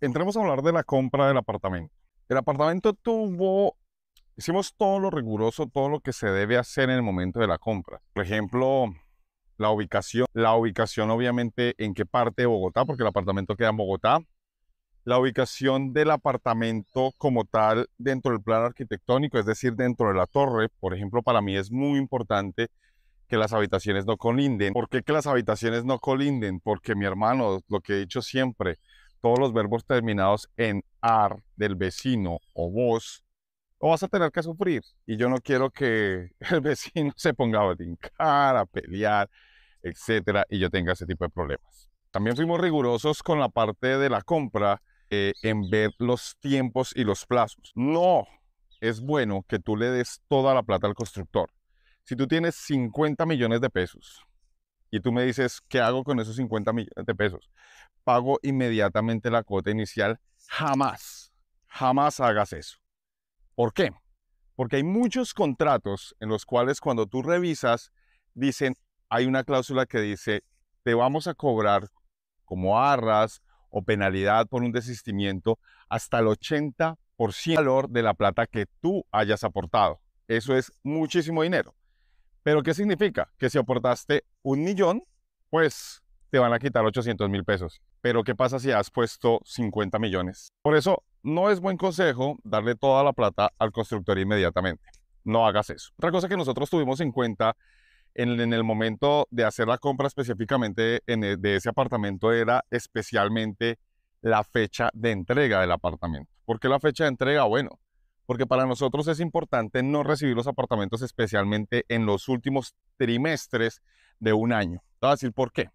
entremos a hablar de la compra del apartamento. El apartamento tuvo, hicimos todo lo riguroso, todo lo que se debe hacer en el momento de la compra. Por ejemplo, la ubicación, la ubicación obviamente en qué parte de Bogotá, porque el apartamento queda en Bogotá. La ubicación del apartamento como tal dentro del plano arquitectónico, es decir, dentro de la torre. Por ejemplo, para mí es muy importante que las habitaciones no colinden. ¿Por qué que las habitaciones no colinden? Porque mi hermano, lo que he dicho siempre, todos los verbos terminados en ar del vecino o vos, o vas a tener que sufrir. Y yo no quiero que el vecino se ponga a brincar, a pelear, etcétera, y yo tenga ese tipo de problemas. También fuimos rigurosos con la parte de la compra eh, en ver los tiempos y los plazos. No es bueno que tú le des toda la plata al constructor. Si tú tienes 50 millones de pesos y tú me dices, ¿qué hago con esos 50 millones de pesos? Pago inmediatamente la cuota inicial. Jamás, jamás hagas eso. ¿Por qué? Porque hay muchos contratos en los cuales cuando tú revisas, dicen, hay una cláusula que dice, te vamos a cobrar como arras o penalidad por un desistimiento hasta el 80% valor de la plata que tú hayas aportado. Eso es muchísimo dinero. Pero ¿qué significa? Que si aportaste un millón, pues te van a quitar 800 mil pesos. Pero ¿qué pasa si has puesto 50 millones? Por eso no es buen consejo darle toda la plata al constructor inmediatamente. No hagas eso. Otra cosa que nosotros tuvimos en cuenta en, el momento de hacer la compra específicamente en e, de ese apartamento era especialmente la fecha de entrega del apartamento. ¿Por qué la fecha de entrega? Bueno, porque para nosotros es importante no recibir los apartamentos especialmente en los últimos trimestres de un año. Te decir por qué.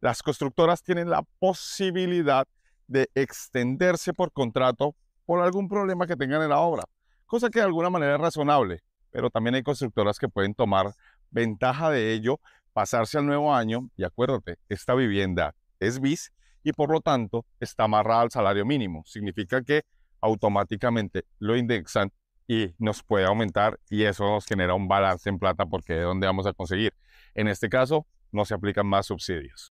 Las constructoras tienen la posibilidad de extenderse por contrato por algún problema que tengan en la obra, cosa que de alguna manera es razonable, pero también hay constructoras que pueden tomar ventaja de ello, pasarse al nuevo año y acuérdate, esta vivienda es bis y por lo tanto está amarrada al salario mínimo. Significa que automáticamente lo indexan y nos puede aumentar y eso nos genera un balance en plata porque de dónde vamos a conseguir. En este caso, no se aplican más subsidios.